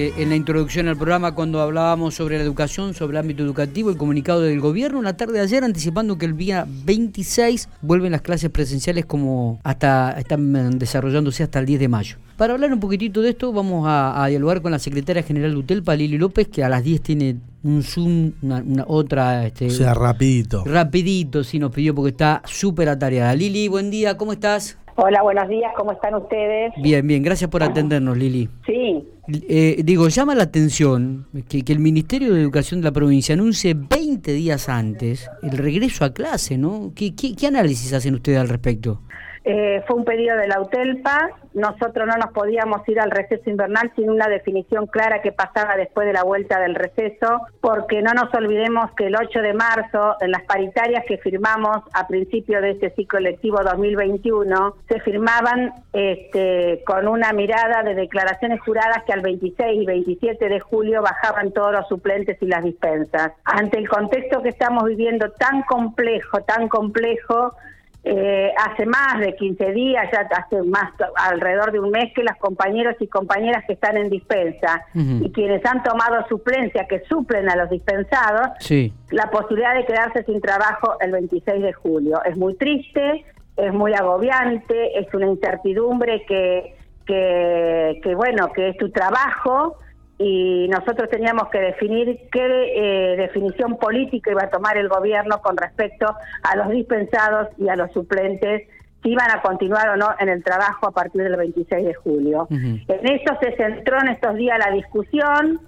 eh, en la introducción al programa cuando hablábamos sobre la educación, sobre el ámbito educativo, el comunicado del gobierno, la tarde de ayer anticipando que el día 26 vuelven las clases presenciales como hasta están desarrollándose hasta el 10 de mayo. Para hablar un poquitito de esto, vamos a, dialogar con la secretaria general de UTELPA, Lili López, que a las 10 tiene un Zoom, una, otra... Este, o sea, rapidito. Rapidito, sí, nos pidió porque está súper atareada. Lili, buen día, ¿cómo estás? Hola, buenos días, ¿cómo están ustedes? Bien, bien, gracias por atendernos, Lili. Sí. Eh, digo, llama la atención que, que, el Ministerio de Educación de la provincia anuncie 20 días antes el regreso a clase, ¿no? ¿Qué, qué, qué análisis hacen ustedes al respecto? Eh, fue un pedido de la UTELPA, nosotros no nos podíamos ir al receso invernal sin una definición clara que pasaba después de la vuelta del receso, porque no nos olvidemos que el 8 de marzo, en las paritarias que firmamos a principio de este ciclo lectivo 2021, se firmaban este, con una mirada de declaraciones juradas que al 26 y 27 de julio bajaban todos los suplentes y las dispensas. Ante el contexto que estamos viviendo tan complejo, tan complejo, eh, hace más de 15 días, ya hace más alrededor de un mes que las compañeros y compañeras que están en dispensa y quienes han tomado suplencia, que suplen a los dispensados, la posibilidad de quedarse sin trabajo el 26 de julio. Es muy triste, es muy agobiante, es una incertidumbre que, que, que bueno, que es tu trabajo y nosotros teníamos que definir qué eh, definición política iba a tomar el gobierno con respecto a los dispensados y a los suplentes si iban a continuar o no en el trabajo a partir del 26 de julio. En eso se centró en estos días la discusión,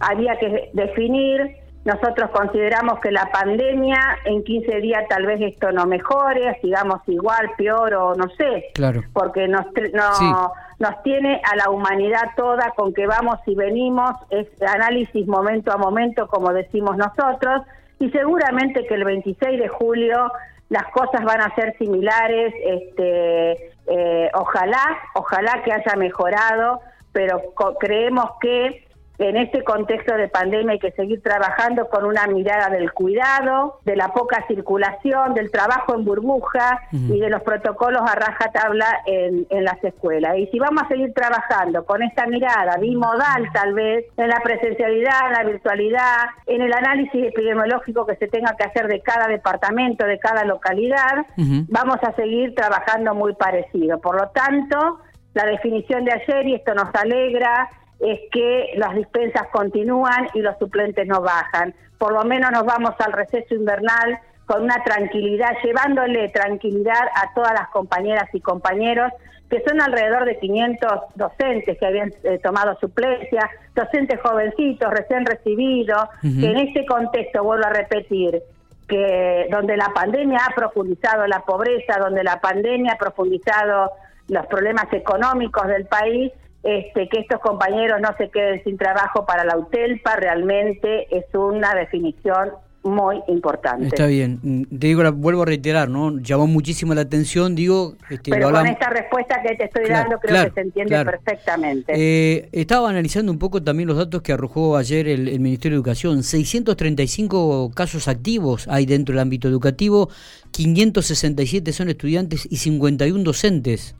había que definir nosotros consideramos que la pandemia en 15 días tal vez esto no mejore, sigamos igual, peor o no sé, claro. porque nos, no, nos tiene a la humanidad toda con que vamos y venimos, es análisis momento a momento como decimos nosotros, y seguramente que el 26 de julio las cosas van a ser similares, este, eh, ojalá, ojalá que haya mejorado, pero creemos que en este contexto de pandemia hay que seguir trabajando con una mirada del cuidado, de la poca circulación, del trabajo en burbuja y de los protocolos a raja tabla en, las escuelas. Y si vamos a seguir trabajando con esta mirada bimodal tal vez, en la presencialidad, en la virtualidad, en el análisis epidemiológico que se tenga que hacer de cada departamento, de cada localidad, vamos a seguir trabajando muy parecido. Por lo tanto, la definición de ayer, y esto nos alegra, es que las dispensas continúan y los suplentes no bajan. Por lo menos nos vamos al receso invernal con una tranquilidad, llevándole tranquilidad a todas las compañeras y compañeros, que son alrededor de 500 docentes que habían eh, tomado suplencia, docentes jovencitos recién recibidos, que en este contexto, vuelvo a repetir, que donde la pandemia ha profundizado la pobreza, donde la pandemia ha profundizado los problemas económicos del país, este, que estos compañeros no se queden sin trabajo para la UTELPA realmente es una definición muy importante. Está bien. Te digo, vuelvo a reiterar, ¿no? Llamó muchísimo la atención, digo... Este, Pero con esta respuesta que te estoy dando creo que se entiende perfectamente. Eh, estaba analizando un poco también los datos que arrojó ayer el, el, Ministerio de Educación. 635 casos activos hay dentro del ámbito educativo, 567 son estudiantes y 51 docentes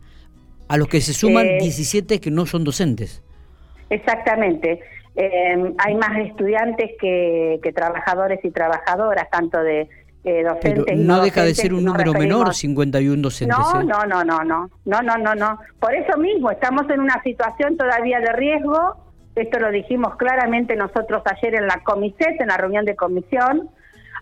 a los que se suman 17 eh, que no son docentes. Exactamente. Eh, hay más estudiantes que, trabajadores y trabajadoras, tanto de eh, docentes Pero no deja de ser un número menor, 51 docentes. No, no, no, no, no, no, no, no, no. Por eso mismo estamos en una situación todavía de riesgo. Esto lo dijimos claramente nosotros ayer en la Comiset, en la reunión de comisión.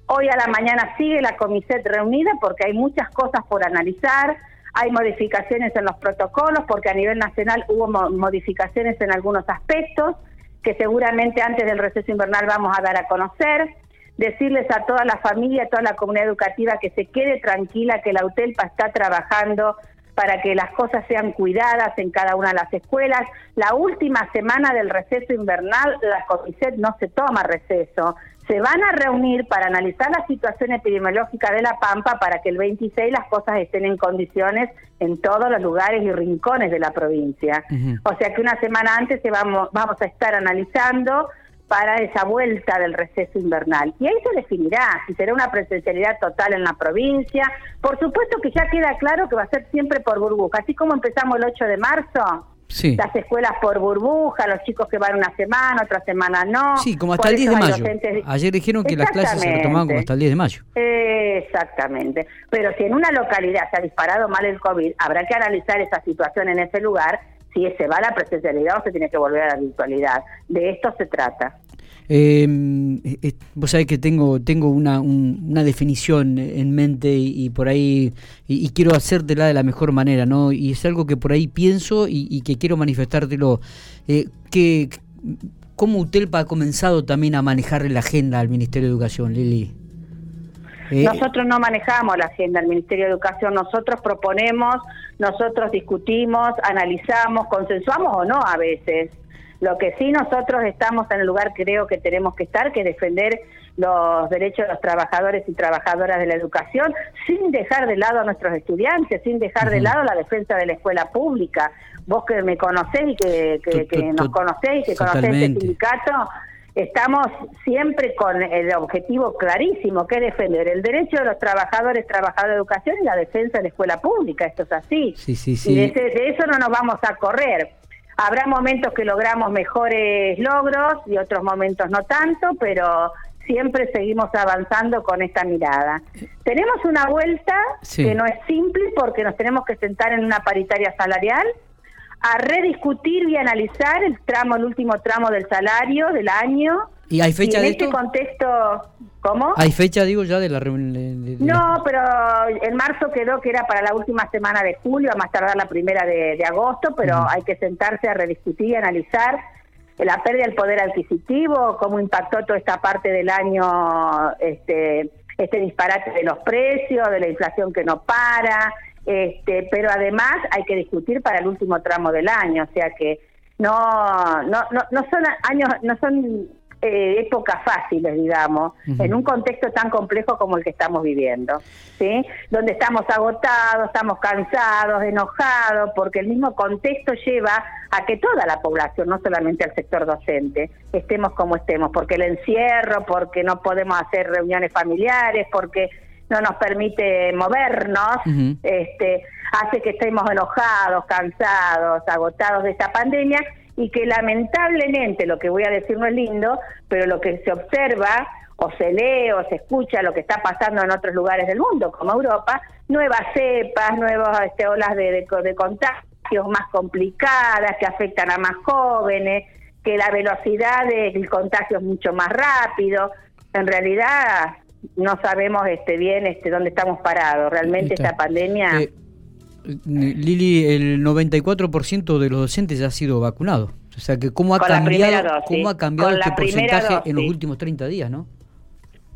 Hoy a la mañana sigue la Comiset reunida porque hay muchas cosas por analizar hay modificaciones en los protocolos porque a nivel nacional hubo modificaciones en algunos aspectos que seguramente antes del receso invernal vamos a dar a conocer. Decirles a toda la familia, a toda la comunidad educativa que se quede tranquila, que la UTELPA está trabajando para que las cosas sean cuidadas en cada una de las escuelas. La última semana del receso invernal, la COMISET no se toma receso se van a reunir para analizar la situación epidemiológica de La Pampa para que el 26 las cosas estén en condiciones en todos los lugares y rincones de la provincia. O sea que una semana antes se vamos, vamos a estar analizando para esa vuelta del receso invernal. Y ahí se definirá si será una presencialidad total en la provincia. Por supuesto que ya queda claro que va a ser siempre por burbuja. Así como empezamos el 8 de marzo, las escuelas por burbuja, los chicos que van una semana, otra semana no. Sí, como hasta el 10 de mayo. Ayer dijeron que las clases se retomaban como hasta el 10 de mayo. Exactamente. Pero si en una localidad se ha disparado mal el COVID, habrá que analizar esa situación en ese lugar si se va a la presencialidad o se tiene que volver a la virtualidad. De esto se trata. Em, eh, eh, vos sabés que tengo, tengo una, una definición en mente y, por ahí, y, quiero hacértela de la mejor manera, ¿no? Y es algo que por ahí pienso y, que quiero manifestártelo. Eh, que, ¿Cómo UTELPA ha comenzado también a manejar la agenda al Ministerio de Educación, Lili? Eh, nosotros no manejamos la agenda del Ministerio de Educación, nosotros proponemos, nosotros discutimos, analizamos, consensuamos o no a veces. Lo que sí nosotros estamos en el lugar creo que tenemos que estar, que defender los derechos de los trabajadores y trabajadoras de la educación, sin dejar de lado a nuestros estudiantes, sin dejar de lado la defensa de la escuela pública. Vos que me conocés y que, nos conocéis y que conocés este sindicato, estamos siempre con el objetivo clarísimo, que es defender el derecho de los trabajadores, trabajadoras de educación y la defensa de la escuela pública. Esto es así. Y de, de, eso no nos vamos a correr. Habrá momentos que logramos mejores logros y otros momentos no tanto, pero siempre seguimos avanzando con esta mirada. Tenemos una vuelta que no es simple porque nos tenemos que sentar en una paritaria salarial a rediscutir y analizar el tramo, el último tramo del salario del año. ¿Y hay fecha en de este contexto, ¿cómo? ¿Hay fecha, digo, ya de la reunión? no, pero en marzo quedó que era para la última semana de julio, a más tardar la primera de, agosto, pero hay que sentarse a rediscutir y analizar la pérdida del poder adquisitivo, cómo impactó toda esta parte del año este, este disparate de los precios, de la inflación que no para, este, pero además hay que discutir para el último tramo del año, o sea que no, no, no, no son años, no son eh, épocas fáciles, digamos, en un contexto tan complejo como el que estamos viviendo, ¿sí? Donde estamos agotados, estamos cansados, enojados, porque el mismo contexto lleva a que toda la población, no solamente el sector docente, estemos como estemos, porque el encierro, porque no podemos hacer reuniones familiares, porque no nos permite movernos, este, hace que estemos enojados, cansados, agotados de esta pandemia y que lamentablemente, lo que voy a decir no es lindo, pero lo que se observa o se lee o se escucha lo que está pasando en otros lugares del mundo, como Europa, nuevas cepas, nuevas este, olas de, de, de contagios más complicadas que afectan a más jóvenes, que la velocidad del contagio es mucho más rápido. En realidad no sabemos este bien este dónde estamos parados. Realmente esta pandemia... Eh, Lili, el 94% de los docentes ya ha sido vacunado. O sea, que cómo ha cambiado, cómo ha cambiado este porcentaje en los últimos 30 días, ¿no?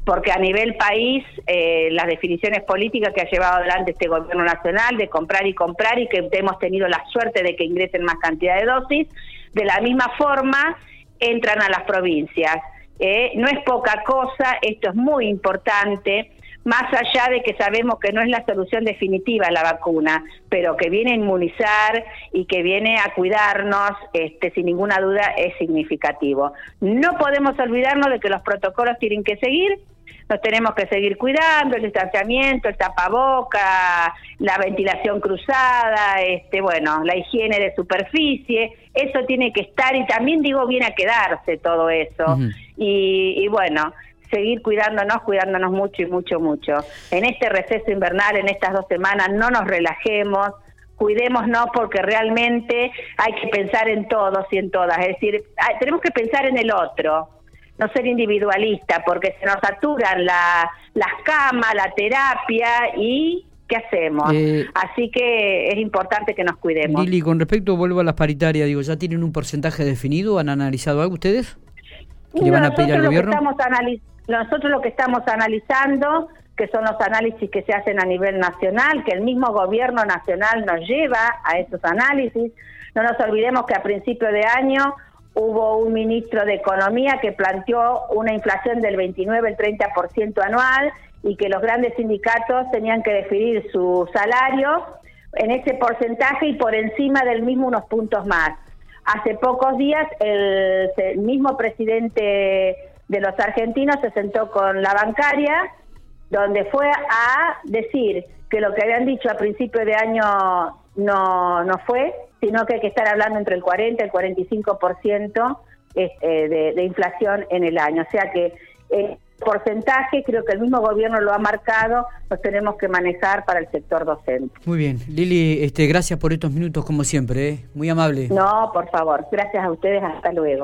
Porque a nivel país, eh, las definiciones políticas que ha llevado adelante este gobierno nacional de comprar y comprar y que hemos tenido la suerte de que ingresen más cantidad de dosis, de la misma forma entran a las provincias. Eh, no es poca cosa, esto es muy importante, más allá de que sabemos que no es la solución definitiva la vacuna, pero que viene a inmunizar y que viene a cuidarnos, este, sin ninguna duda es significativo. No podemos olvidarnos de que los protocolos tienen que seguir, nos tenemos que seguir cuidando, el distanciamiento, el tapaboca, la ventilación cruzada, este, bueno, la higiene de superficie, eso tiene que estar y también digo viene a quedarse todo eso. y, y bueno, seguir cuidándonos, cuidándonos mucho y mucho, mucho. En este receso invernal, en estas dos semanas, no nos relajemos, cuidémonos porque realmente hay que pensar en todos y en todas. Es decir, tenemos que pensar en el otro, no ser individualista, porque se nos saturan la, las camas, la terapia y ¿qué hacemos? Eh, Así que es importante que nos cuidemos. Lili, con respecto, vuelvo a las paritarias, digo, ¿ya tienen un porcentaje definido? ¿Han analizado algo ustedes? ¿Que le van a pedir al gobierno? Nosotros lo que estamos analizando, que son los análisis que se hacen a nivel nacional, que el mismo gobierno nacional nos lleva a esos análisis. No nos olvidemos que a principio de año hubo un ministro de Economía que planteó una inflación del 29, el 30% anual y que los grandes sindicatos tenían que definir su salario en ese porcentaje y por encima del mismo unos puntos más. Hace pocos días el, mismo presidente de los argentinos se sentó con la bancaria, donde fue a decir que lo que habían dicho a principio de año no, no fue, sino que hay que estar hablando entre el 40 y el 45% este, de, de inflación en el año. O sea que eh, porcentaje, creo que el mismo gobierno lo ha marcado, los tenemos que manejar para el sector docente. Muy bien, Lili, este, gracias por estos minutos como siempre, ¿eh? muy amable. No, por favor, gracias a ustedes, hasta luego.